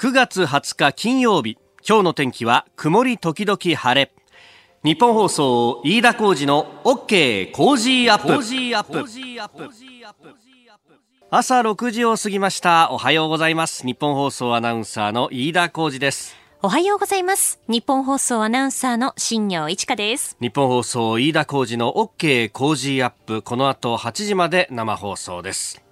9月20日金曜日。今日の天気は曇り時々晴れ。ニッポン放送飯田浩二の OK! Cozy up!。朝6時を過ぎました。おはようございます。ニッポン放送アナウンサーの飯田浩二です。おはようございます。ニッポン放送アナウンサーの新行市佳です。ニッポン放送飯田浩二の OK! Cozy up!。この後8時まで生放送です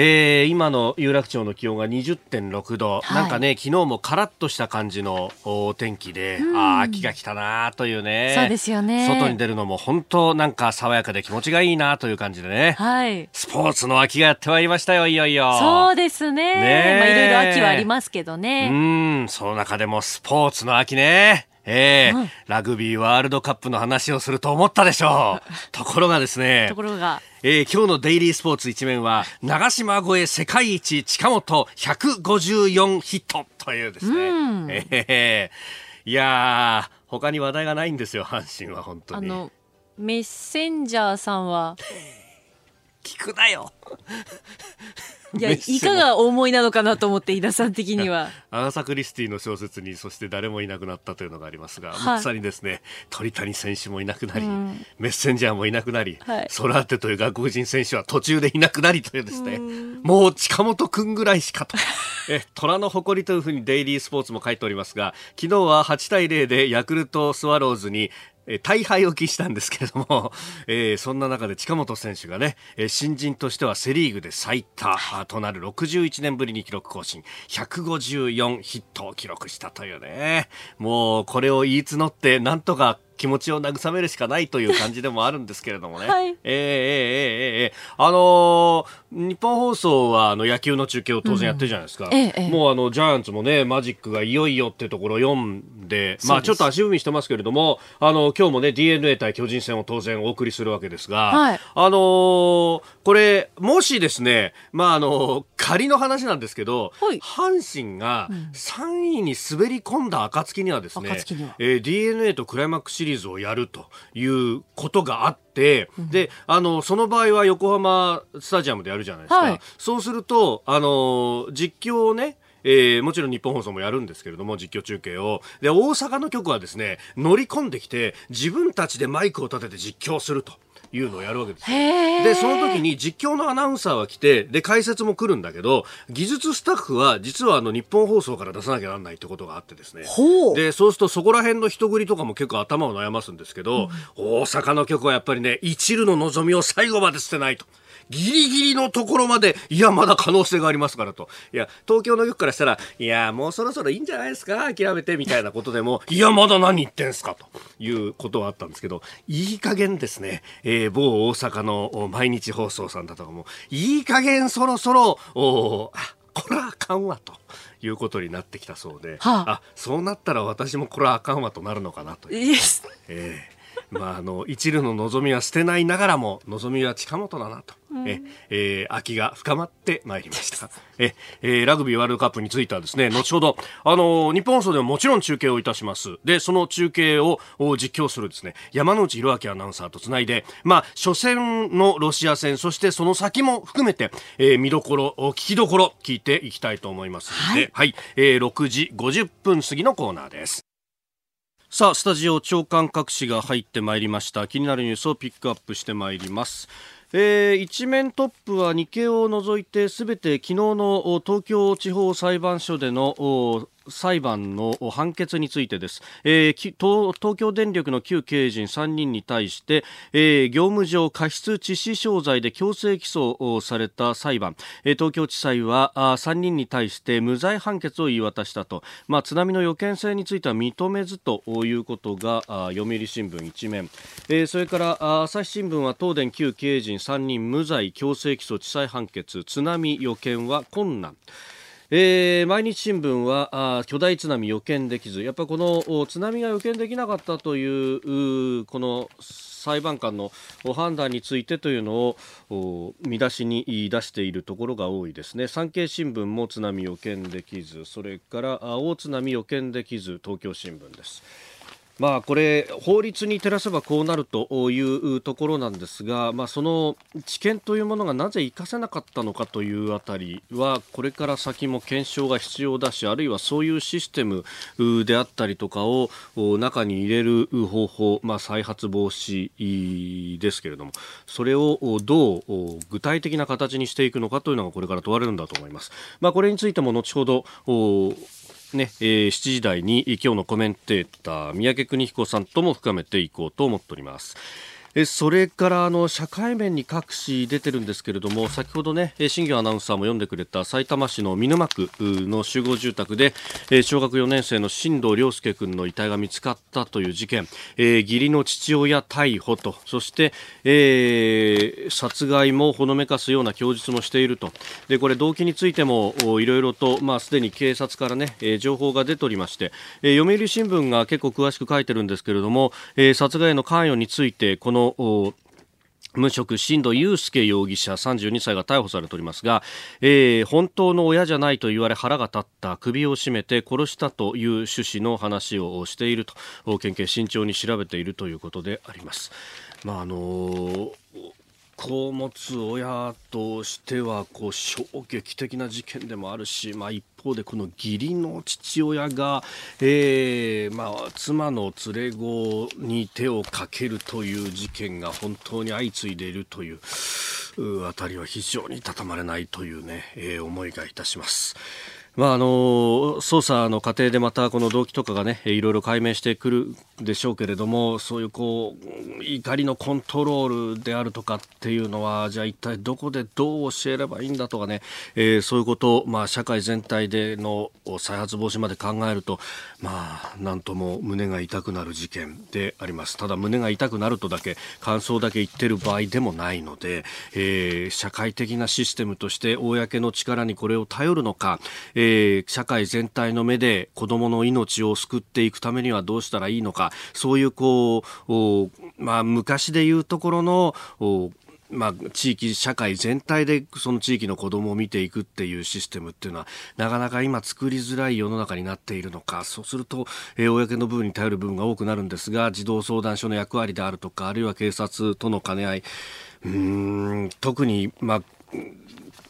えー、今の有楽町の気温が20.6度、はい、なんかね昨日もカラッとした感じのお天気で、うん、あ秋が来たなというね。そうですよね。外に出るのも本当なんか爽やかで気持ちがいいなという感じでね、はい、スポーツの秋がやってまいりましたよいよいよ。そうですね。ねまあいろいろ秋はありますけどね。うん。その中でもスポーツの秋ね。ええーうん、ラグビーワールドカップの話をすると思ったでしょう。ところがですね。ところが。えー、今日のデイリースポーツ一面は、長島越え世界一近本154ヒットというですね。うん、えー、いや他に話題がないんですよ、阪神は本当に。あの、メッセンジャーさんは。聞くなよ。いや、いかがお思いなのかなと思って、井田さん的には。アガサ・クリスティの小説に、そして誰もいなくなったというのがありますが、まさにですね、鳥谷選手もいなくなり、うん、メッセンジャーもいなくなり、はい、ソラーテという外国人選手は途中でいなくなりというですね、うもう近本くんぐらいしかと。え、虎の誇りというふうにデイリースポーツも書いておりますが、昨日は8対0でヤクルトスワローズにえ大敗を喫したんですけれども、えー、そんな中で近本選手がね、え新人としてはセ・リーグで最多となる61年ぶりに記録更新154ヒットを記録したというね。もうこれを言い募ってなんとか気持ちを慰めるしかないという感じでもあるんですけれどもね。はい、えー、えー、えー、えー、あのー、日本放送はあの野球の中継を当然やってるじゃないですか。うんええ、もうあのジャイアンツもねマジックがいよいよってところ読んで、まあちょっと足踏みしてますけれども、あの今日もね DNA 対巨人戦を当然お送りするわけですが、はい、あのー、これもしですね、まああの仮の話なんですけど、はい、阪神が3位に滑り込んだ暁にはですね、うん、えー、DNA とクライマックスシリーズをやるということがあって、うん、であのその場合は横浜スタジアムでやるじゃないですか、はい、そうするとあの実況をねえー、もちろん日本放送もやるんですけれども実況中継を。で大阪の局はですね乗り込んできて自分たちでマイクを立てて実況すると。いうのをやるわけですでその時に実況のアナウンサーは来てで解説も来るんだけど技術スタッフは実はあの日本放送から出さなきゃならないってことがあってですね。でそうするとそこら辺の人繰りとかも結構頭を悩ますんですけど、うん、大阪の局はやっぱりね一縷の望みを最後まで捨てないと。ギリギリのところまで、いや、まだ可能性がありますからと。いや、東京の局からしたら、いや、もうそろそろいいんじゃないですか？諦めて、みたいなことでも、いや、まだ何言ってんすか？と。いうことはあったんですけど、いい加減ですね、えー、某大阪の毎日放送さんだとかも、いい加減そろそろ、おあ、これはあかんわと。いうことになってきたそうで、はあ、あそうなったら私もこれはあかんわとなるのかなという。えーまあ、あの一縷の望みは捨てないながらも望みは近本だなと、うん、ええー、秋が深まってまいりました。え、えー、ラグビーワールドカップについてはですね後ほどあの日本放送でももちろん中継をいたします。でその中継を実況するですね山内弘明アナウンサーとつないでまあ初戦のロシア戦そしてその先も含めて、えー、見どころ聞きどころ聞いていきたいと思います。ので、はい、はい、えー、6時50分過ぎのコーナーです。さあスタジオ長官各紙が入ってまいりました。気になるニュースをピックアップしてまいりますえー、一面トップは日経を除いてすべて昨日の東京地方裁判所での裁判の判決についてです、えー、東京電力の旧経営陣3人に対して、えー、業務上過失致死傷罪で強制起訴された裁判、えー、東京地裁はあ3人に対して無罪判決を言い渡したと、まあ、津波の予見性については認めずということが読売新聞一面、えー、それから朝日新聞は東電旧経営陣3人無罪強制起訴地裁判決。津波予見は困難。えー、毎日新聞はあ巨大津波予見できずやっぱりこの津波が予見できなかったというこの裁判官の判断についてというのを見出しに出しているところが多いですね。産経新聞も津波予見できずそれから大津波予見できず東京新聞です。まあ、これ法律に照らせばこうなるというところなんですが、まあ、その知見というものがなぜ生かせなかったのかというあたりはこれから先も検証が必要だしあるいはそういうシステムであったりとかを中に入れる方法、まあ、再発防止ですけれどもそれをどう具体的な形にしていくのかというのがこれから問われるんだと思います。まあ、これについても後ほどね、えー、7時台に今日のコメンテーター三宅邦彦さんとも深めていこうと思っております。それからあの社会面に各紙出てるんですけれども先ほどね新業アナウンサーも読んでくれた埼玉市の見沼区の集合住宅で小学4年生の新藤亮介君の遺体が見つかったという事件、えー、義理の父親逮捕と。そして、えー、殺害もほのめかすような供述もしていると。でこれ動機についてもいろいろと、まあ、すでに警察からね、え、情報が出ておりまして、え、読売新聞が結構詳しく書いてるんですけれども、え、殺害の関与についてこの無職、新藤祐介容疑者32歳が逮捕されておりますが、えー、本当の親じゃないと言われ腹が立った首を絞めて殺したという趣旨の話をしていると県警慎重に調べているということであります。まああのー子を持つ親としてはこう衝撃的な事件でもあるし、まあ、一方でこの義理の父親が、えーまあ、妻の連れ子に手をかけるという事件が本当に相次いでいるというあたりは非常にたたまれないというね、えー、思いがいたします。まあ、あの捜査の過程でまたこの動機とかがねいろいろ解明してくるでしょうけれどもそういうこう怒りのコントロールであるとかっていうのはじゃあ一体どこでどう教えればいいんだとかね、え、そういうことを、まあ、社会全体での再発防止まで考えるとまあなんとも胸が痛くなる事件であります。ただ胸が痛くなるとだけ感想だけ言ってる場合でもないので、え、社会的なシステムとして公の力にこれを頼るのか、ええー、社会全体の目で子供の命を救っていくためにはどうしたらいいのか、そういうこう、まあ、昔でいうところの、まあ、地域、社会全体でその地域の子供を見ていくっていうシステムっていうのは、なかなか今作りづらい世の中になっているのか、そうすると、えー、公の部分に頼る部分が多くなるんですが、児童相談所の役割であるとか、あるいは警察との兼ね合い、うん、特に、まあ、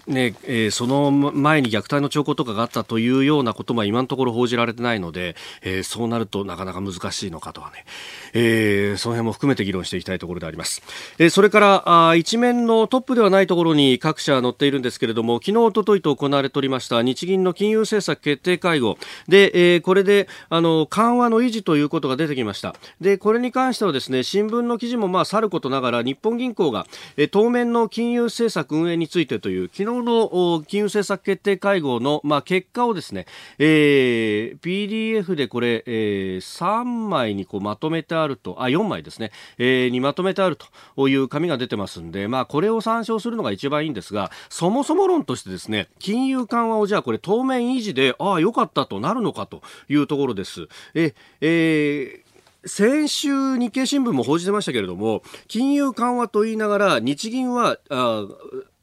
ねえー、その前に虐待の兆候とかがあったというようなことも今のところ報じられてないので、えー、そうなるとなかなか難しいのかとはね、えー、その辺も含めて議論していきたいところであります。え、それからあ一面のトップではないところに各社載っているんですけれども、昨日、おとといと行われておりました日銀の金融政策決定会合で、え、これであの緩和の維持ということが出てきました。で、これに関してはですね、新聞の記事もまあさることながら日本銀行が、え、当面の金融政策運営についてという昨日の金融政策決定会合のまあ結果をですね、えー、PDF でこれ、えー、3枚にこうまとめてあると、あ、4枚ですね、えー、にまとめてあるという紙が出てますんで、まあ、これを参照するのが一番いいんですが、そもそも論としてですね、金融緩和をじゃあこれ当面維持で、ああ、よかったとなるのかというところです。え、えー先週、日経新聞も報じてましたけれども、金融緩和と言いながら、日銀は、あ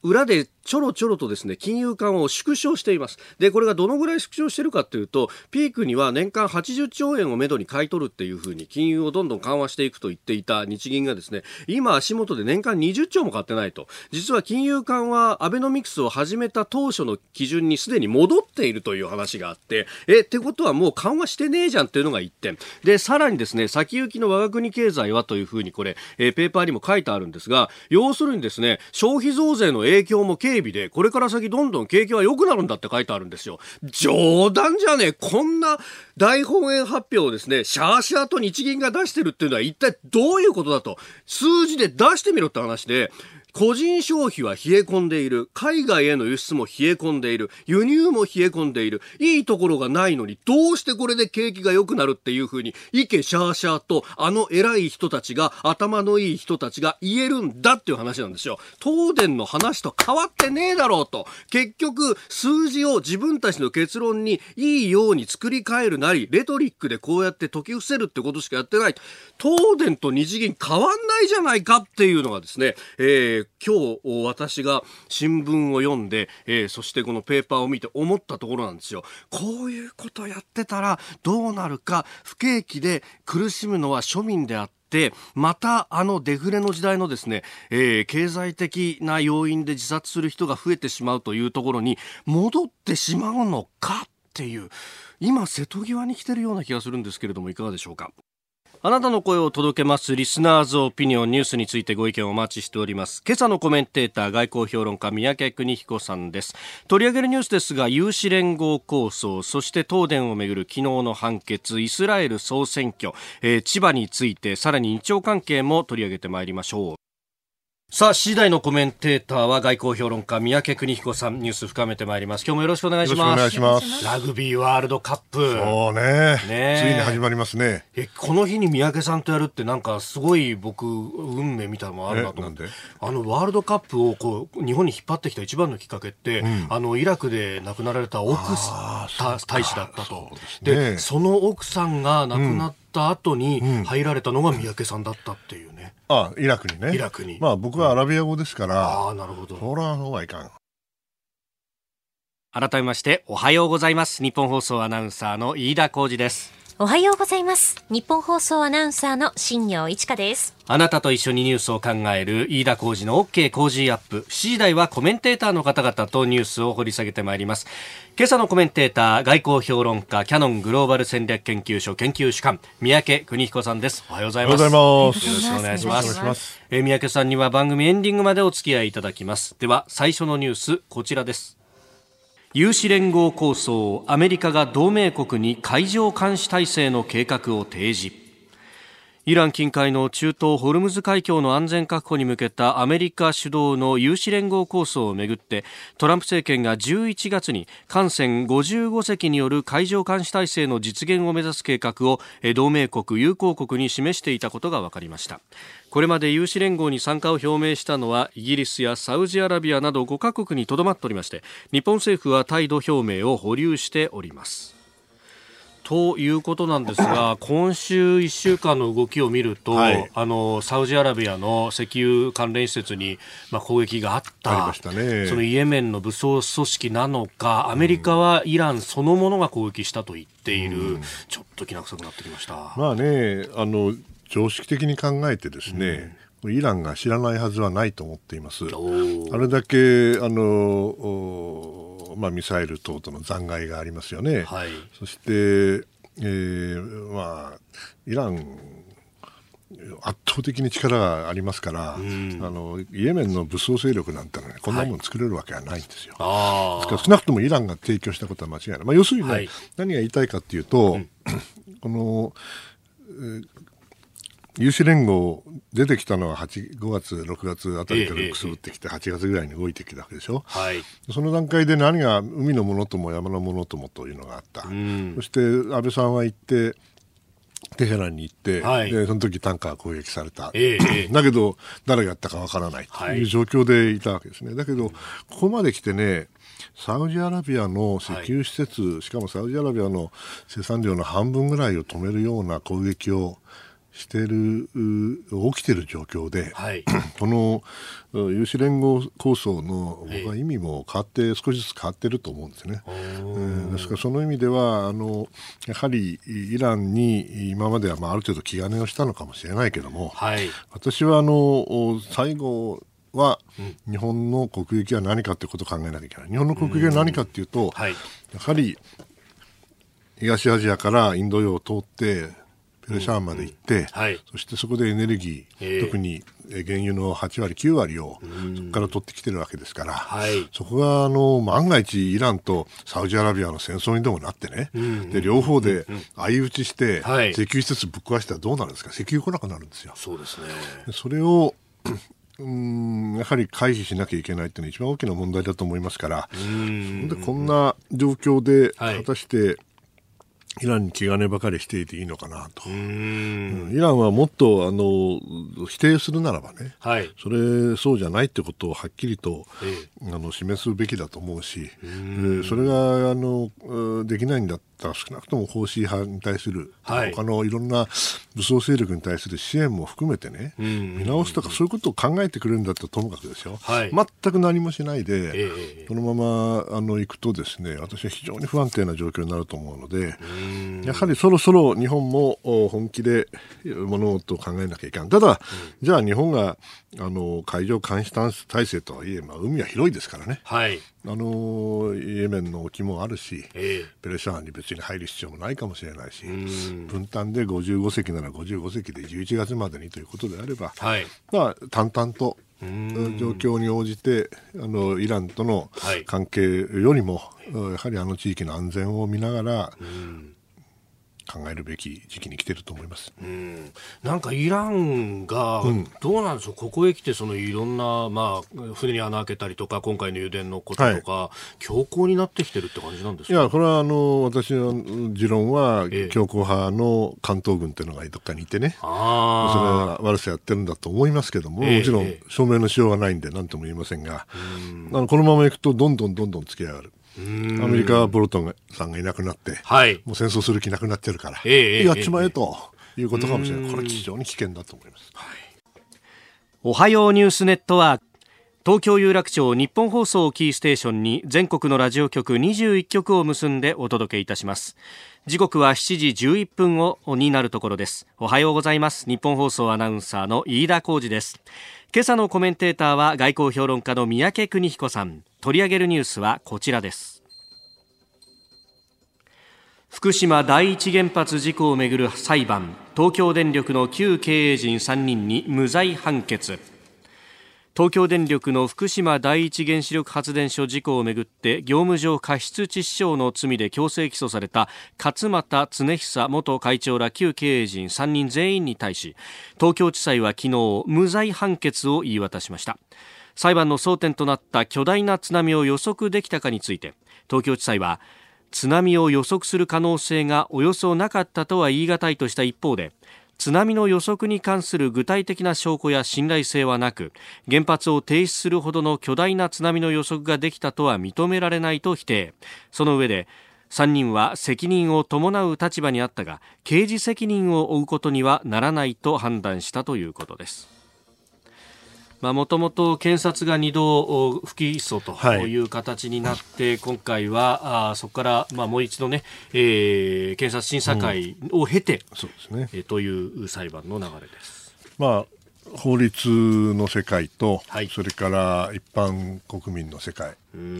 裏でちょろちょろとですね、金融緩和を縮小しています。で、これがどのぐらい縮小してるかというと、ピークには年間80兆円をめどに買い取るっていうふうに金融をどんどん緩和していくと言っていた日銀がですね、今足元で年間20兆も買ってないと。実は金融緩和、アベノミクスを始めた当初の基準にすでに戻っているという話があって、え、ってことはもう緩和してねえじゃんっていうのが1点。で、さらにですね、先行きの我が国経済はというふうにこれ、えペーパーにも書いてあるんですが、要するにですね、消費増税の影響も整備で、これから先どんどん景気は良くなるんだって書いてあるんですよ。冗談じゃねえ。こんな大本営発表をですね、シャーシャーと日銀が出してるっていうのは一体どういうことだと、数字で出してみろって話で、個人消費は冷え込んでいる。海外への輸出も冷え込んでいる。輸入も冷え込んでいる。いいところがないのに、どうしてこれで景気が良くなるっていう風に、イケシャーシャーと、あの偉い人たちが、頭のいい人たちが言えるんだっていう話なんですよ。東電の話と変わってねえだろうと。結局、数字を自分たちの結論にいいように作り変えるなり、レトリックでこうやって解き伏せるってことしかやってない。東電と日銀変わんないじゃないかっていうのがですね、えーー、今日私が新聞を読んで、えー、そしてこのペーパーを見て思ったところなんですよ。こういうことやってたらどうなるか、不景気で苦しむのは庶民であって、またあのデフレの時代のですね、えー、経済的な要因で自殺する人が増えてしまうというところに戻ってしまうのかっていう、今瀬戸際に来てるような気がするんですけれどもいかがでしょうか？あなたの声を届けますリスナーズオピニオンニュースについてご意見をお待ちしております。今朝のコメンテーター外交評論家三宅邦彦さんです。取り上げるニュースですが、有志連合構想、そして東電をめぐる昨日の判決、イスラエル総選挙、えー、千葉について、さらに日朝関係も取り上げてまいりましょう。さあ、次第のコメンテーターは外交評論家、三宅邦彦さん、ニュース深めてまいります。今日もよろしくお願いします。お願いします。ラグビーワールドカップ。そうね。ねついに始まりますね。え、この日に三宅さんとやるってなんかすごい僕、運命みたいなのもあるなと思って。あの、ワールドカップをこう、日本に引っ張ってきた一番のきっかけって、うん、あの、イラクで亡くなられた奥大使だったと。で、ね、その奥さんが亡くなった後に入られたのが三宅さんだったっていうね。あイラクにね。イラクに。まあ僕はアラビア語ですから。ああ、なるほど。そら、そうはいかん。改めまして、おはようございます。日本放送アナウンサーの飯田浩二です。おはようございます。日本放送アナウンサーの新業一華です。あなたと一緒にニュースを考える飯田浩二の OK 工事アップ。7時台はコメンテーターの方々とニュースを掘り下げてまいります。今朝のコメンテーター、外交評論家、キャノングローバル戦略研究所研究主幹、三宅邦彦さんです。おはようございます。よろしくお願いします。ますえ三宅さんには番組エンディングまでお付き合いいただきます。では、最初のニュース、こちらです。有志連合構想アメリカが同盟国に海上監視体制の計画を提示。イラン近海の中東ホルムズ海峡の安全確保に向けたアメリカ主導の有志連合構想をめぐってトランプ政権が11月に艦船55隻による海上監視体制の実現を目指す計画を同盟国友好国に示していたことが分かりました。これまで有志連合に参加を表明したのはイギリスやサウジアラビアなど5カ国にとどまっておりまして日本政府は態度表明を保留しております。ということなんですが、今週1週間の動きを見ると、はい、あのサウジアラビアの石油関連施設に、まあ、攻撃があった、ね、そのイエメンの武装組織なのか、アメリカはイランそのものが攻撃したと言っている、うん、ちょっときな臭くなってきました。まあねあの常識的に考えてですね、うん、イランが知らないはずはないと思っています。あれだけあのまあ、ミサイル等々の残骸がありますよね。はい、そして、えーまあ、イラン圧倒的に力がありますから、あのイエメンの武装勢力なんての、ね、こんなもの作れるわけはないんですよ。はい、ですから少なくともイランが提供したことは間違いない。まあ、要するにね、はい、何が言いたいかというと、うん、この、有志連合出てきたのは8 5月、6月あたりからくすぶってきて、8月ぐらいに動いてきたわけでしょ、はい、その段階で何が海のものとも山のものともというのがあった、そして安倍さんは行って、テヘランに行って、はい、でその時タンカー攻撃された、えー、だけど誰がやったかわからないと。いう状況でいたわけですね、だけど、ここまで来てね、サウジアラビアの石油施設、はい、しかもサウジアラビアの生産量の半分ぐらいを止めるような攻撃をしてる起きてる状況で、はい、この有志連合構想の僕は意味も変わって、少しずつ変わってると思うんですね。えー、ですからその意味ではあのやはりイランに今まではまあある程度気兼ねをしたのかもしれないけども、はい、私はあの最後は日本の国益は何かということを考えなきゃいけない。日本の国益は何かというと、はい、やはり東アジアからインド洋を通ってペルシャンまで行って、うんはい、そしてそこでエネルギー、特に原油の8割、9割をそこから取ってきてるわけですから、はい、そこがあの万が一、イランとサウジアラビアの戦争にでもなってね、で両方で相打ちして、石油施設ぶっ壊したらどうなるんですか、石油来なくなるんですよ。そうですね。それを うんやはり回避しなきゃいけないというのは一番大きな問題だと思いますから、でこんな状況で果たして、イランに気兼ねばかりしていていいのかなと、うん、イランはもっとあの否定するならばね、はい、それそうじゃないってことをはっきりと、えあの示すべきだと思うし、うそれがあのできないんだったら少なくとも方針派に対する、はい、他のいろんな武装勢力に対する支援も含めてね、見直すとかそういうことを考えてくれるんだったらともかくですよ、はい、全く何もしないで、えこのままあの行くとですね私は非常に不安定な状況になると思うので。やはりそろそろ日本も本気で物事を考えなきゃいけない。ただ、うん、じゃあ日本があの海上監視体制とはいえ、まあ、海は広いですからね、はい、あのイエメンの沖もあるし、えー、ペレシャンに別に入る必要もないかもしれないし、分担で55隻なら55隻で11月までにということであれば、はい、まあ、淡々と状況に応じてあのイランとの関係よりも、はい、やはりあの地域の安全を見ながら、考えるべき時期に来てると思います。うん、なんかイランが、どうなんでしょう、ここへ来てそのいろんな、まあ、船に穴開けたりとか、今回の油田のこととか、はい、強硬になってきてるって感じなんですか？いや、これはあの私の持論は、強硬派の関東軍っていうのがどっかにいてね、それは悪さやってるんだと思いますけども、もちろん証明のしようがないんで、なんとも言いませんが、あのこのままいくと、どんどんどんどん付き上がる。アメリカはボルトンさんがいなくなって、はい、もう戦争する気なくなってるから、えー、やっちまえということかもしれない、これ非常に危険だと思います。はい、おはようニュースネットワーク。東京有楽町日本放送キーステーションに全国のラジオ局21局を結んでお届けいたします。時刻は7時11分をになるところです。おはようございます。日本放送アナウンサーの飯田浩二です。今朝のコメンテーターは外交評論家の三宅邦彦さん取り上げるニュースはこちらです。福島第一原発事故をめぐる裁判東京電力の旧経営陣3人に無罪判決。東京電力の福島第一原子力発電所事故をめぐって業務上過失致死傷の罪で強制起訴された勝俣恒久元会長ら旧経営陣3人全員に対し東京地裁は昨日無罪判決を言い渡しました。裁判の争点となった巨大な津波を予測できたかについて東京地裁は津波を予測する可能性がおよそなかったとは言い難いとした一方で津波の予測に関する具体的な証拠や信頼性はなく原発を停止するほどの巨大な津波の予測ができたとは認められないと否定。その上で3人は責任を伴う立場にあったが刑事責任を負うことにはならないと判断したということです。もともと検察が2度不起訴とい。う形になって、はい、今回はあそこから、まあ、もう一度ね、えー、検察審査会を経て、うん、そうですね。えー、という裁判の流れです。まあ法律の世界と、はい、それから一般国民の世界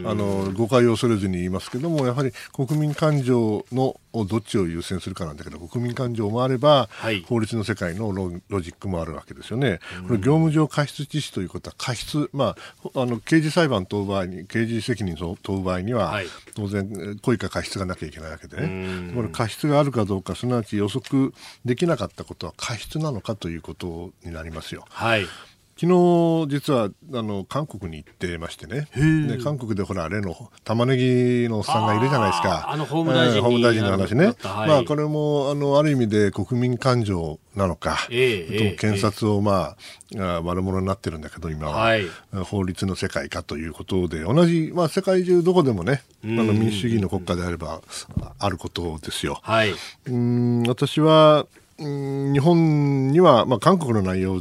あの誤解を恐れずに言いますけどもやはり国民感情のどっちを優先するかなんだけど国民感情もあれば、はい、法律の世界のロジックもあるわけですよね。これ業務上過失致死ということは過失、まあ、あの刑事裁判問う場合に刑事責任を問う場合には、はい、当然故意か過失がなきゃいけないわけでね。これ過失があるかどうかすなわち予測できなかったことは過失なのかということになりますよ。はい昨日実はあの韓国に行ってましてね。で韓国でほら例の玉ねぎのおっさんがいるじゃないですか。あの法務大臣,、法務大臣の話ね、はい、まあ、これもあのある意味で国民感情なのか、えー、検察を、まあ、悪者になってるんだけど今は、はい、法律の世界かということで同じ、まあ、世界中どこでもねあの民主主義の国家であればあることですよ。はい、うん私は日本には、まあ、韓国の内容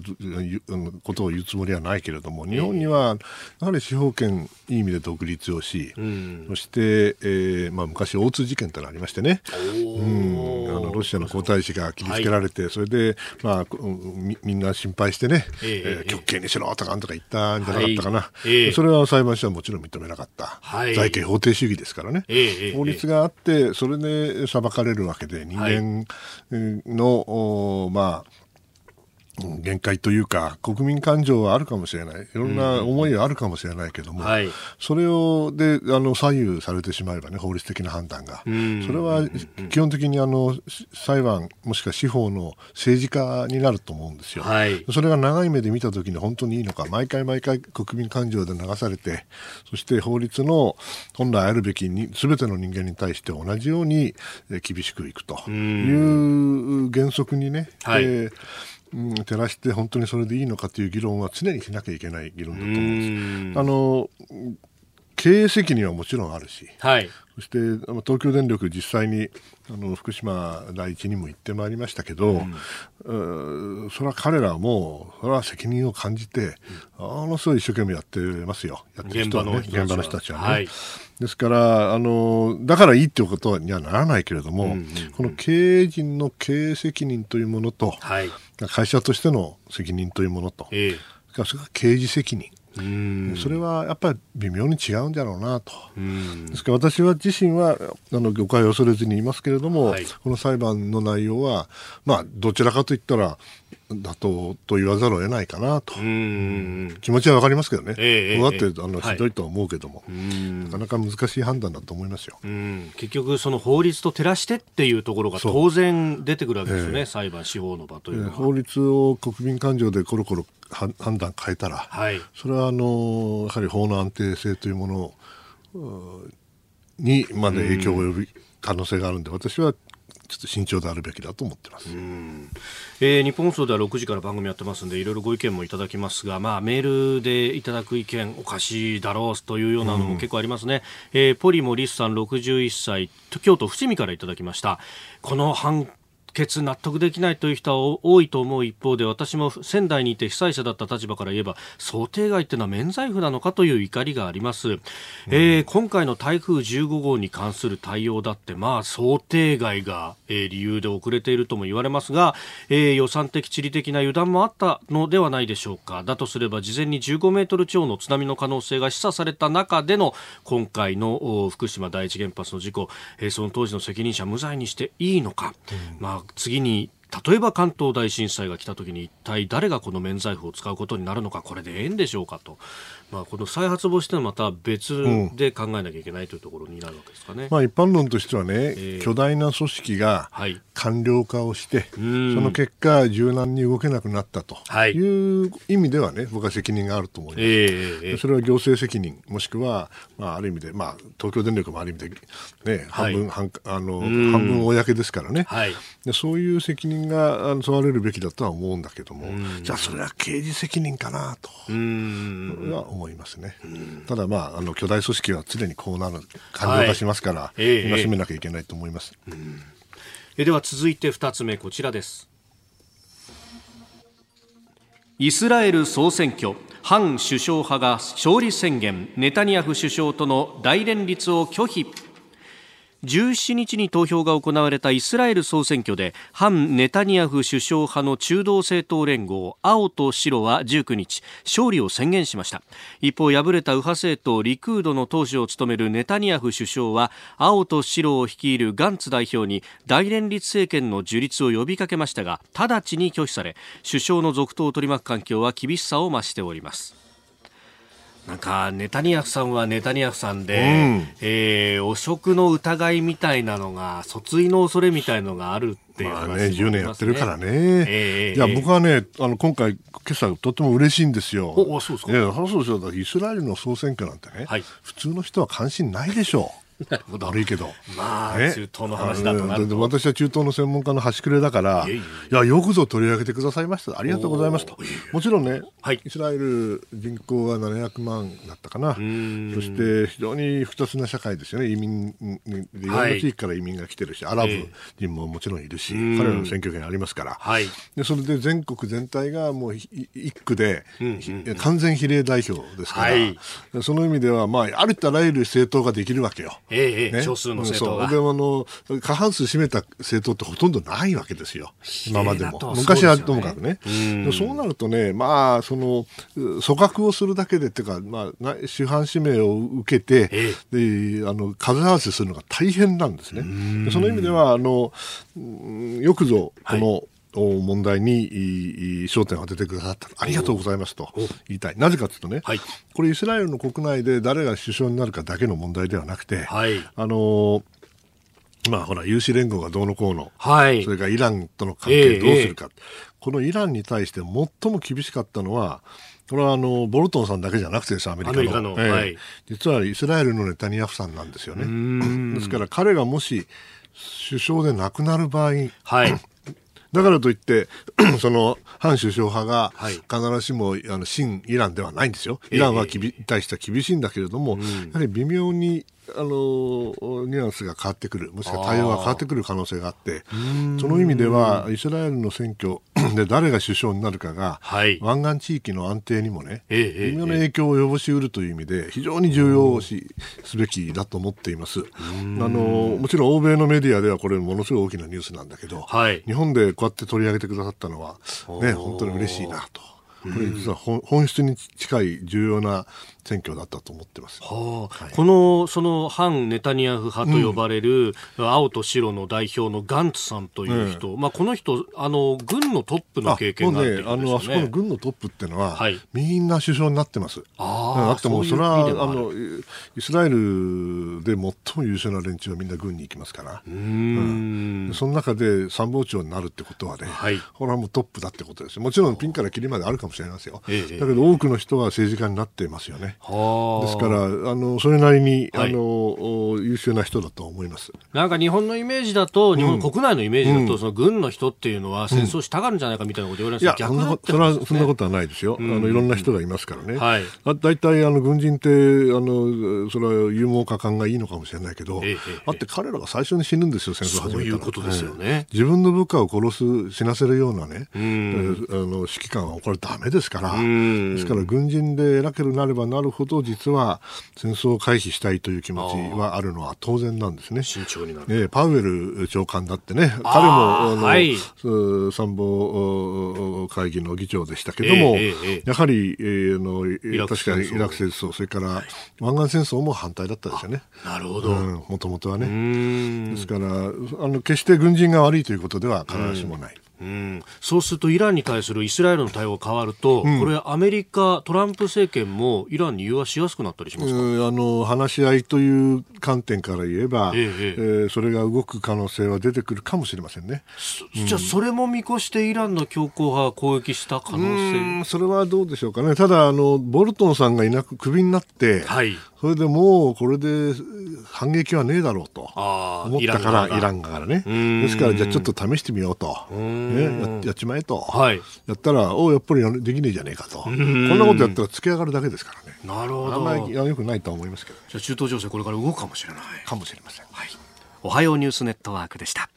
のことを言うつもりはないけれども日本にはやはり司法権いい意味で独立をし、うん、そして、えーまあ、昔大津事件というのがありましてね、うん、あのロシアの皇太子が切りつけられて、はい、それで、まあみ、みんな心配してね、えー、えー、極刑にしろとかなんとか言ったんじゃなかったかな、はい。えー、それは裁判所はもちろん認めなかった、はい、財形法定主義ですからね、えー、法律があってそれで裁かれるわけで人間の、まあ限界というか、国民感情はあるかもしれない。いろんな思いはあるかもしれないけども、うんはい、それを、で、あの、左右されてしまえばね、法律的な判断が。それは、基本的にあの、裁判、もしくは司法の政治家になると思うんですよ。はい、それが長い目で見たときに本当にいいのか、毎回毎回国民感情で流されて、そして法律の本来あるべきに、すべての人間に対して同じように厳しくいくという原則にね、はい、えーうん、照らして本当にそれでいいのかという議論は常にしなきゃいけない議論だと思うんです。あの経営責任はもちろんあるし、はい、そして東京電力、実際にあの福島第一にも行ってまいりましたけど、うん、それは彼らはもう、それは責任を感じて、うん、ものすごい一生懸命やってますよ、やってる人はね、現場の人たちは。ね。はい、ですからあの、だからいいということにはならないけれども、うんうんうん、この経営陣の経営責任というものと、はい、会社としての責任というものと、えー、それから刑事責任。それはやっぱり微妙に違うんだろうなと。ですから私は自身はあの誤解を恐れずに言いますけれども、はい、この裁判の内容は、まあ、どちらかといったら妥当と言わざるを得ないかなと。気持ちはわかりますけどね。えー、だってあのひどいとは思うけども、はい、なかなか難しい判断だと思いますよ。結局その法律と照らしてっていうところが当然出てくるわけですよね、えー、裁判司法の場というのは、法律を国民感情でコロコロ判断変えたら、はい、それはあのやはり法の安定性というものにまで影響を及ぶ可能性があるんで、私はちょっと慎重であるべきだと思ってます、えー、日本放送では6時から番組やってますんでいろいろご意見もいただきますが、まあ、メールでいただく意見おかしいだろうというようなのも結構ありますね、うん、えー、ポリモリスさん61歳京都伏見からいただきました。この判決納得できないという人は多いと思う一方で私も仙台にいて被災者だった立場から言えば想定外っていうのは免罪符なのかという怒りがあります、うん、えー、今回の台風15号に関する対応だってまあ想定外が、えー、理由で遅れているとも言われますが、えー、予算的地理的な油断もあったのではないでしょうか。だとすれば事前に15メートル超の津波の可能性が示唆された中での今回の福島第一原発の事故、えー、その当時の責任者無罪にしていいのか、うん、まあ次に例えば関東大震災が来た時に一体誰がこの免罪符を使うことになるのかこれでええんでしょうかと。まあ、この再発防止というのはまた別で考えなきゃいけないというところになるわけですかね、うん、まあ、一般論としてはね、えー、巨大な組織が官僚化をして、はい、その結果、柔軟に動けなくなったとい。う意味ではね、僕は責任があると思います、えー、それは行政責任、もしくは、まあ、ある意味で、まあ、東京電力もある意味で、ね、半分、はい、あの半分公ですからね、はい、で、そういう責任が問われるべきだとは思うんだけども、じゃあ、それは刑事責任かなと。は思いますね。ただ、まあ、あの巨大組織は常にこうなる、官僚化しますから、はい、戒めなきゃいけないと思います。えでは続いて2つ目、こちらです。イスラエル総選挙、反首相派が勝利宣言、ネタニヤフ首相との大連立を拒否。17日に投票が行われたイスラエル総選挙で反ネタニヤフ首相派の中道政党連合青と白は19日勝利を宣言しました。一方敗れた右派政党リクードの党首を務めるネタニヤフ首相は青と白を率いるガンツ代表に大連立政権の樹立を呼びかけましたが直ちに拒否され首相の続投を取り巻く環境は厳しさを増しております。なんかネタニヤフさんはネタニヤフさんで、うん、えー、汚職の疑いみたいなのが訴追の恐れみたいのがあるっていう話、ね、まあね。10年やってるからね、えー、いや僕はねあの今回今朝とても嬉しいんですよ。おそうイスラエルの総選挙なんてね、はい、普通の人は関心ないでしょうなるほど悪いけど。まあ、中東の話だとなると私は中東の専門家の端くれだから、いや、よくぞ取り上げてくださいました。ありがとうございますと。もちろんね、はい、イスラエル人口は700万だったかな。そして非常に複雑な社会ですよね。移民、いろんな地域から移民が来てるし、アラブ人ももちろんいるし、彼らの選挙権ありますから。はい、でそれで全国全体がもう一区で、完全比例代表ですから、はい、その意味では、まあ、ありとあらゆる政党ができるわけよ。ええ、ね、少数の政党が。でもあの、過半数占めた政党ってほとんどないわけですよ。今までも。昔はともかくね。そうそうなるとね、まあ、その、組閣をするだけでっていうか、まあ、主犯指名を受けて、ええ、で、あの、数合わせするのが大変なんですね。その意味では、あの、よくぞ、この、はい問題に焦点を当ててくださったありがとうございますと言いたい。なぜかというとね、はい、これイスラエルの国内で誰が首相になるかだけの問題ではなくて、はい、あのまあほら、有志連合がどうのこうの、はい、それからイランとの関係どうするか、えー、このイランに対して最も厳しかったのは、これはあのボルトンさんだけじゃなくてですアメリカの。のえーはい、実はイスラエルのネタニヤフさんなんですよね。ですから彼がもし首相で亡くなる場合、はい、だからといって、その反首相派が必ずしも、あの新イランではないんですよ。イランはきび、対しては厳しいんだけれども、やはり微妙にあのニュアンスが変わってくる、もしくは対応が変わってくる可能性があって、その意味では、イスラエルの選挙 で誰が首相になるかが、はい、湾岸地域の安定にもね、微妙な影響を及ぼしうるという意味で、非常に重要視すべきだと思っています。あのもちろん欧米のメディアではこれものすごい大きなニュースなんだけど、はい、日本でこうやって取り上げてくださったのは、ね、本当に嬉しいなと。これ実は本質に近い重要な選挙だったと思ってます、はあ。はい、このその反ネタニヤフ派と呼ばれる、青と白の代表のガンツさんという人、うん、まあ、この人あの、軍のトップの経験があって、ね、あのあそこの軍のトップっていうのは、はい、みんな首相になってます。ああってもそれはあのイスラエルで最も優秀な連中はみんな軍に行きますから、うん、その中で参謀長になるってことはね、はい、これはもうトップだってことですもちろんピンからキリまであるかもしれませんよ、ええ、だけど多くの人は政治家になってますよね。ですからあのそれなりに、はい、あの優秀な人だと思います。なんか日本のイメージだと、日本国内のイメージだと、その軍の人っていうのは戦争したがるんじゃないかみたいなこと言われるんですけど、逆それはそんなことはないですよ、あのいろんな人がいますからね、はい、大体あの軍人ってあのそれは勇猛果敢がいいのかもしれないけど、ええ、あって彼らが最初に死ぬんですよ、戦争始めたら。そういうことですよね、自分の部下を殺す、死なせるようなね、うん、あの指揮官はこれ、だめですから、ですから軍人で偉ければなればなるほど、実は戦争を回避したいという気持ちはあるのは当然なんですね。慎重になる、ね、パウエル長官だってね、彼もあの、はい、参謀会議の議長でしたけども、えーえー、やはり、えー、の確かにイラク戦争、それから湾岸戦争も反対だったですよね。なるほど。もともとはね。ですからあの、決して軍人が悪いということでは必ずしもない。うん、そうするとイランに対するイスラエルの対応が変わると、うん、これ、アメリカ、トランプ政権もイランに融和しやすくなったりしますか、あの話し合いという観点から言えば、えええー、それが動く可能性は出てくるかもしれませんね。じゃあ、それも見越してイランの強硬派が攻撃した可能性？それはどうでしょうかね、ただあの、ボルトンさんがいなくクビになって、はい、それでもうこれで反撃はねえだろうと思ったから、イランからね。ですから、じゃあちょっと試してみようと。ね、ややっちまえと。はい、やったら、おやっぱりできねえじゃねえかと。こんなことやったら突き上がるだけですからね。なるほど。あんまりよくないと思いますけど。じゃあ中東情勢これから動くかもしれない。かもしれません。はい。おはようニュースネットワークでした。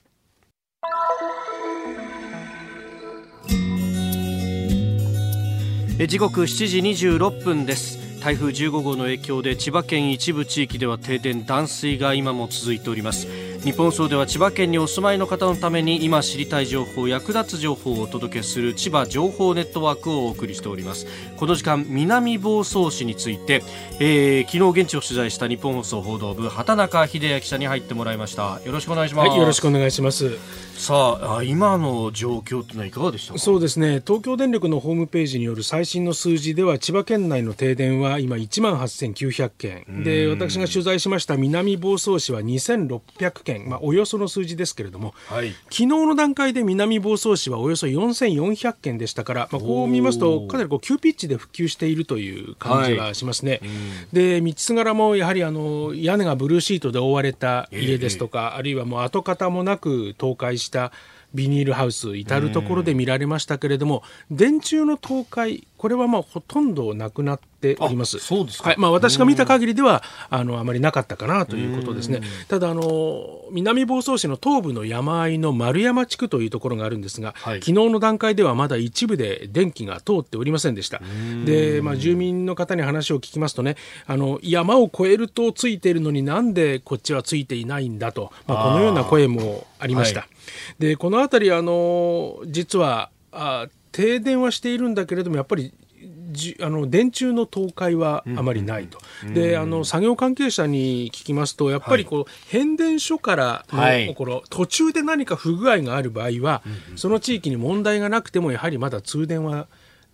時刻7時26分です台風15号の影響で千葉県一部地域では停電断水が今も続いております。日本総では千葉県にお住まいの方のために今知りたい情報役立つ情報をお届けする千葉情報ネットワークをお送りしております。この時間南房総市について、えー、昨日現地を取材した日本放送報道部畑中秀也記者に入ってもらいました。よろしくお願いします、はい、よろしくお願いします。さあ今の状況というのはいかがでしたそうですね。東京電力のホームページによる最新の数字では千葉県内の停電は今1万8900件。で私が取材しました南房総市は2600件、まあ、およその数字ですけれども、はい、昨日の段階で南房総市はおよそ4400件でしたから、まあ、こう見ますとかなりこう急ピッチで復旧しているという感じがしますね。はい、で道すがらもやはりあの屋根がブルーシートで覆われた家ですとか、えー、あるいはもう跡形もなく倒壊したビニールハウス至る所で見られましたけれども、電柱の倒壊これはまあほとんどなくなっております。そうですはい、まあ私が見た限りではあのあまりなかったかなということですね。ただあの南房総市の東部の山あいの丸山地区というところがあるんですが、はい、昨日の段階ではまだ一部で電気が通っておりませんでした。で、まあ住民の方に話を聞きますとね、あの山を越えるとついているのになんでこっちはついていないんだと、まあこのような声もありました。はいでこの辺りあの実はあ停電はしているんだけれどもやっぱりじあの電柱の倒壊はあまりないと、うん。うん、であの作業関係者に聞きますとやっぱりこう、はい、変電所からの、はい、この途中で何か不具合がある場合は、うんうん、その地域に問題がなくてもやはりまだ通電は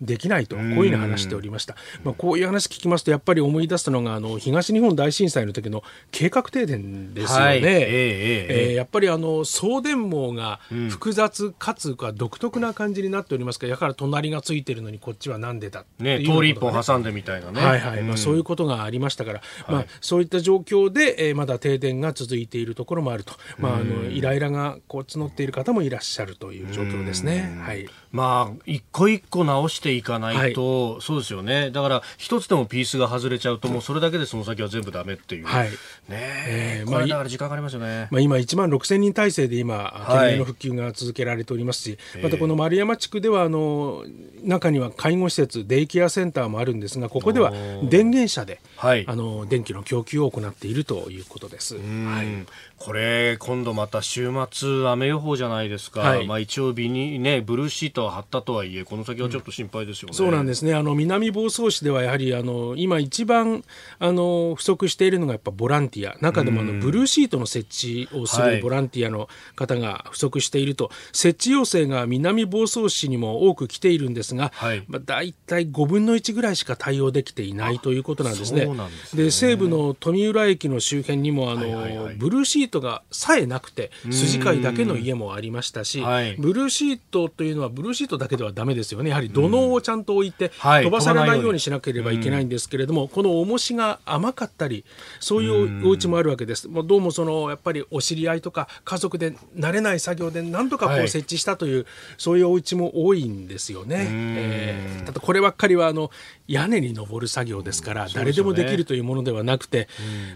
できないとこういうふうに話しておりました、まあ、こういう話聞きますとやっぱり思い出すのがあの東日本大震災の時の計画停電ですよね、はい、えー、えー、やっぱりあの送電網が複雑かつか独特な感じになっておりますからやから隣がついてるのにこっちはなんでだね、ね、通り一本挟んでみたいなね、はいはい。まあ、そういうことがありましたから、まあ、そういった状況で、えー、まだ停電が続いているところもあると、まあ、あのイライラがこう募っている方もいらっしゃるという状況ですね。はい。まあ、一個一個直していかないと、はい、そうですよね。だから、一つでもピースが外れちゃうと、もうそれだけでその先は全部ダメっていう。はい。ねえ、これだから時間かかりますよね。まあ、今、1万6千人体制で今、懸命の復旧が続けられておりますし、はい、またこの丸山地区では、あの、中には介護施設、デイケアセンターもあるんですが、ここでは電源車で、はい、あの、電気の供給を行っているということです。はい。これ、今度また週末、雨予報じゃないですか、はい、まあ、一応日に、ね、ブルーシートは張ったとはいえ、この先はちょっと心配ですよね、うん、そうなんですね、あの南房総市ではやはりあの今、一番あの不足しているのがやっぱボランティア、中でもあのブルーシートの設置をするボランティアの方が不足していると、はい、設置要請が南房総市にも多く来ているんですが、はい。まあ、大体5分の1ぐらいしか対応できていないということなんですね。で、ね、西部の富浦駅の周辺にもあの、はいはいはい、ブルーシートトがさえなくて筋交いだけの家もありましたし、はい、ブルーシートというのはブルーシートだけではだめですよね。やはり土のをちゃんと置いて、飛ばされないようにしなければいけないんですけれども、この重しが甘かったりそういうお家もあるわけです。もうどうもそのやっぱりお知り合いとか家族で慣れない作業で何とかこう設置したという、はい、そういうお家も多いんですよね。えー、ただこればっかりはあの屋根に登る作業ですから、誰でもできるというものではなくて、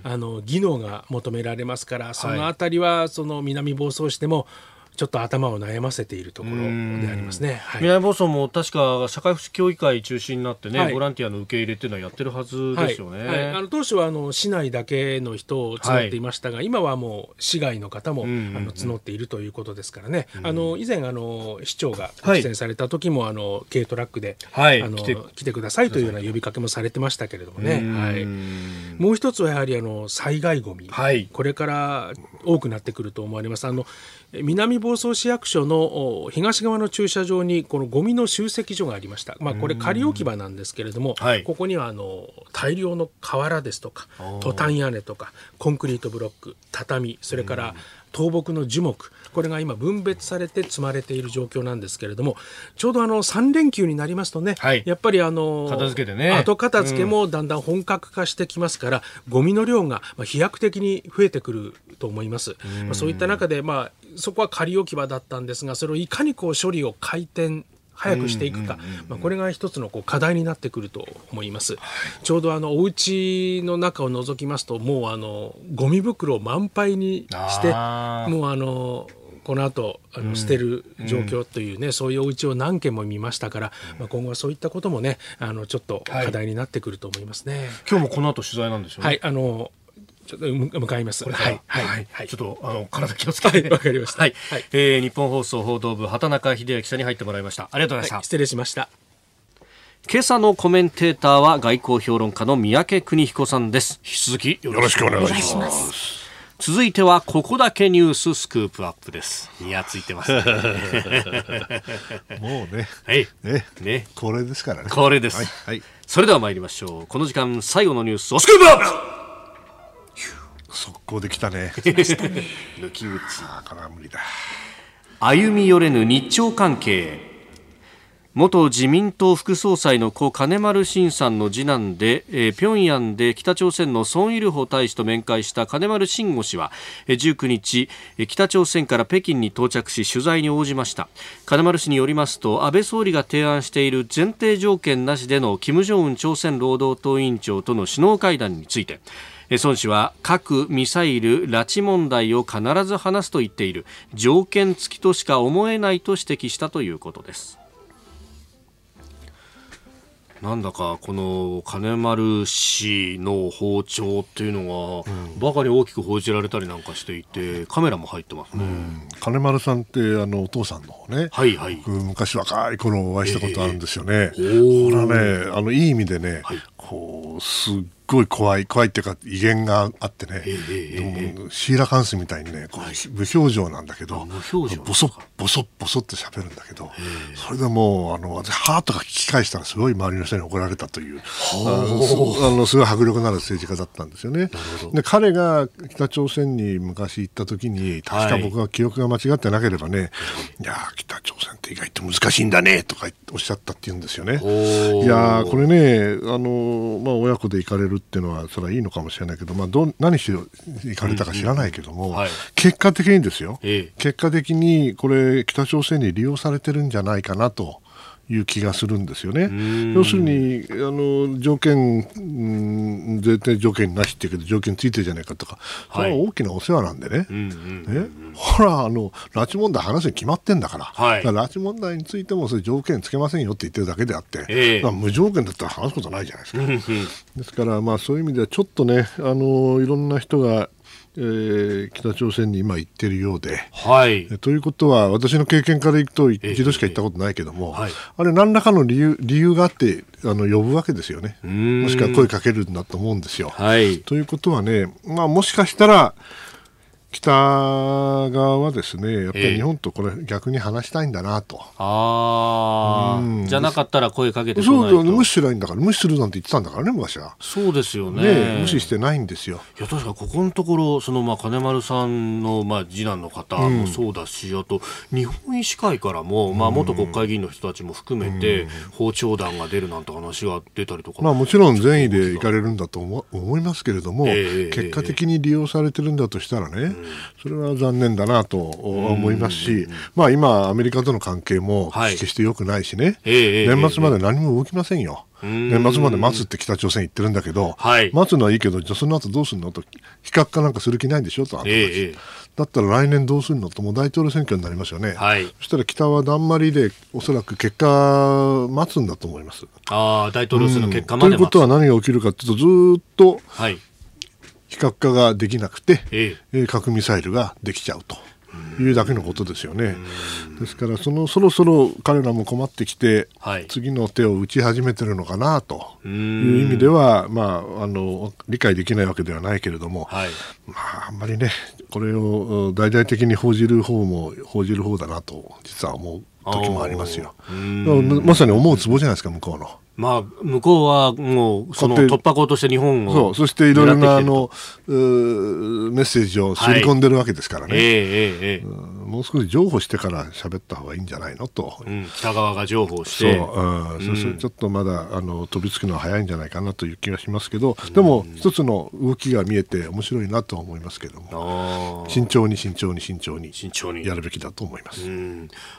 あの技能が求められますからそのあたりはその南房総市でもちょっと頭を悩ませているところでありますね、はい、南房総も確か社会福祉協議会中心になってね、はい、ボランティアの受け入れっていうのはやってるはずですよね、はい、あの当初はあの市内だけの人を募っていましたが、今はもう市外の方も、あの募っているということですからね、あの以前あの市長が出演された時も、あの軽トラックで、あの来て来てくださいというような呼びかけもされてましたけれどもね、はい、もう一つはやはりあの災害ごみ、これから多くなってくると思われます。あの南房総市役所の東側の駐車場にこのゴミの集積所がありました、まあ、これ仮置き場なんですけれども、はい、ここにはあの大量の瓦ですとかトタン屋根とかコンクリートブロック畳それから倒木の樹木。これが今分別されて積まれている状況なんですけれどもちょうどあの3連休になりますとね、はい、やっぱりあの片付けてね。後片付けもだんだん本格化してきますから、うん、ゴミの量が飛躍的に増えてくると思います。まあ、そういった中で、まあ、そこは仮置き場だったんですがそれをいかにこう処理を回転早くしていくか、まあ、これが一つのこう課題になってくると思います。ちょうどあのお家の中を覗きますともうあのゴミ袋を満杯にしてもうあのこの後あの捨てる状況というね、うん、そういうお家を何軒も見ましたから、まあ、今後はそういったこともねあのちょっと課題になってくると思いますね、はい、今日もこの後取材なんですよね。はいあのちょっと向かいます。はい、はい、はい、ちょっと、あの、体気をつけて。わ、かりました。はい、はい、えー、日本放送報道部、畑中秀明記者に入ってもらいました。ありがとうございました。失礼しました。今朝のコメンテーターは外交評論家の三宅邦彦さんです。引き続きよろしくお願いします。続いてはここだけニューススクープアップです。いやついてます、ね、もうね。はい。ね。ね。これですからね。これです。はい。はい、それでは参りましょう。この時間最後のニュースをスクープアップできたね。抜き打ち。あから無理だ。歩み寄れぬ日朝関係元自民党副総裁の故金丸信さんの次男で、えー、平壌で北朝鮮のソン・イルホ大使と面会した金丸信吾氏は、えー、19日、えー、北朝鮮から北京に到着し取材に応じました。金丸氏によりますと安倍総理が提案している前提条件なしでの金正恩朝鮮労働党委員長との首脳会談について孫氏は核・ミサイル・拉致問題を必ず話すと言っている。条件付きとしか思えないと指摘したということです。なんだかこの金丸氏の訪朝っていうのが、バカに大きく報じられたりなんかしていてカメラも入ってますね、金丸さんってあのお父さんのね、はいはい、昔若い頃お会いしたことあるんですよね、えー、これはねあのいい意味でね、はい、こうすっごい怖い怖いっていうか威厳があってね、えー、シーラカンスみたいにねこう無表情なんだけどボソボソボソって喋るんだけど、えー、それでもうあの私ハートが聞き返したらすごい周りの人に怒られたというあ。のすごい迫力のある政治家だったんですよね。で彼が北朝鮮に昔行った時に確か僕が記憶が間違ってなければね、はい、いや北朝鮮って意外と難しいんだねとかおっしゃったって言うんですよね。いやこれねあの、まあ、親子で行かれるっていうのはそれはいいのかもしれないけど、まあ、ど何して行かれたか知らないけども、うんうん。はい、結果的にですよ、ええ、結果的にこれ北朝鮮に利用されてるんじゃないかなと。いう気がするんですよね。要するにあの条件、うん、絶対条件なしっていうけど条件ついてるじゃないかとか、それは大きなお世話なんでね。ね。ほらあの拉致問題話に決まってんだから、はい、から拉致問題についてもそれ条件つけませんよって言ってるだけであって、えー、無条件だったら話すことないじゃないですか。ですからまあそういう意味ではちょっとねあのいろんな人がえー、北朝鮮に今行ってるようで、はい、ということは私の経験からいくと一度しか行ったことないけども、えーはい、あれ何らかの理由理由があってあの呼ぶわけですよね。もしくは声かけるんだと思うんですよ。はい、ということはね、まあ、もしかしたら北側はですねやっぱり日本とこれ逆に話したいんだなと、えー、ああ、うん、じゃなかったら声かけてそう無視しないんだから無視するなんて言ってたんだからね昔は。そうですよね、ね、無視してないんですよ。いや確かここのところそのまあ金丸さんのまあ次男の方もそうだし、うん、あと日本医師会からも、まあ、元国会議員の人たちも含めて、うん、包丁団が出るなんて話が出たりとか、まあ、もちろん善意で行かれるんだと思思いますけれども、えー、結果的に利用されてるんだとしたらね、それは残念だなと思いますし、まあ、今、アメリカとの関係も決して良くないしね、はい、年末まで何も動きませんよ。年末まで待つって北朝鮮言ってるんだけど、はい、待つのはいいけど、じゃその後どうするのと、比較かなんかする気ないんでしょと、あんたたち。だったら来年どうするのと、もう大統領選挙になりますよね、はい、そしたら北はだんまりで、おそらく結果、待つんだと思います。あ大統領選の結果まで、ということは何が起きるかというと、ずっと、はい非核化ができなくて、ええ、核ミサイルができちゃうと。いうだけのことですよね。ですからそのそろそろ彼らも困ってきて、はい、次の手を打ち始めてるのかなという意味では、まあ、あの理解できないわけではないけれども、はい、まあ、あんまりねこれを大々的に報じる方も報じる方だなと実は思う時もありますよ。まさに思うツボじゃないですか向こうの。まあ、向こうはもう、その突破口として日本をそう、そしていろいろなあのメッセージを刷り込んでるわけですからね、はい、えー、えー、えー、もう少し譲歩してから喋った方がいいんじゃないの？と、うん、北側が譲歩して、そう、うん、そちょっとまだあの飛びつくのは早いんじゃないかなという気がしますけど、でも、一つの動きが見えて、面白いなと思いますけども、慎重に慎重に慎重に慎重に。やるべきだと思います。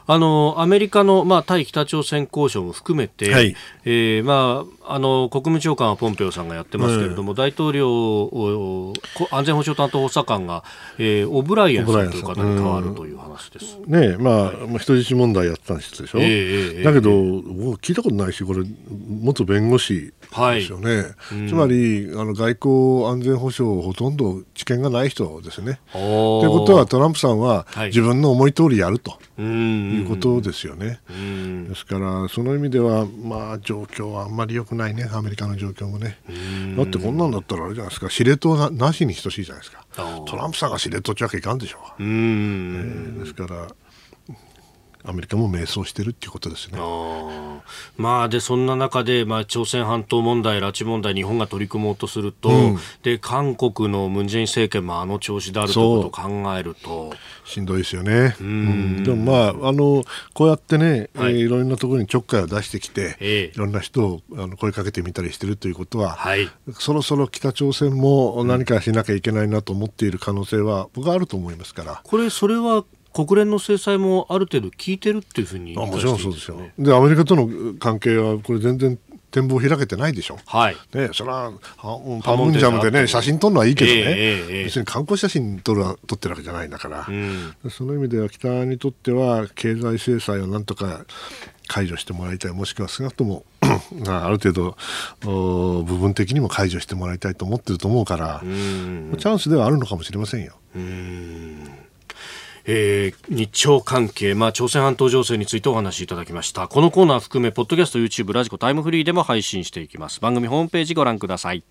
あのアメリカの、まあ、対北朝鮮交渉も含めて、はいえーえー、まあ、あの国務長官はポンペオさんがやってますけれども、大統領安全保障担当補佐官が、えー、オブライエンさんという方に変わるという話です。ねまあ、はい、人質問題やってたんでしょ、えー、だけど、聞いたことないしこれ元弁護士ですよね、はい。うん、つまりあの外交安全保障ほとんど知見がない人ですね。ということはトランプさんは自分の思い通りやるということですよね。ですからその意味では、まあ、状況はあんまり良くないね。アメリカの状況もね。だってこんなんだったらあれじゃないですか。司令塔ななしに等しいじゃないですか。トランプさんが司令塔っわけいかんでしょ。う。うえー、ですからアメリカも迷走してるっていうことですね。あまあ、でそんな中で、まあ、朝鮮半島問題、拉致問題、日本が取り組もうとすると、うん、で韓国のムン・ジェイン政権もあの調子であるということを考えると。しんどいですよね。うん、でもまああの、こうやってね、はい、えー、いろんなところにちょっかいを出してきて、えー、いろんな人をあの声かけてみたりしてるということは、はい、そろそろ北朝鮮も何かしなきゃいけないなと思っている可能性は、僕はあると思いますから。これそれは国連の制裁もある程度効いてるっていうふうに、あもちろんそうですよ。でアメリカとの関係はこれ全然展望開けてないでしょ。はい。ね、それは、パムンジャムでね、写真撮るのはいいけどね、えーえー、別に観光写真撮る撮ってるわけじゃないんだから、うん、その意味では北にとっては、経済制裁をなんとか解除してもらいたい、もしくは少なくとも ある程度部分的にも解除してもらいたいと思ってると思うから、チャンスではあるのかもしれませんよ。うんえー、日朝関係、まあ、朝鮮半島情勢についてお話しいただきました。このコーナー含めポッドキャスト YouTube ラジコタイムフリーでも配信していきます。番組ホームページご覧ください。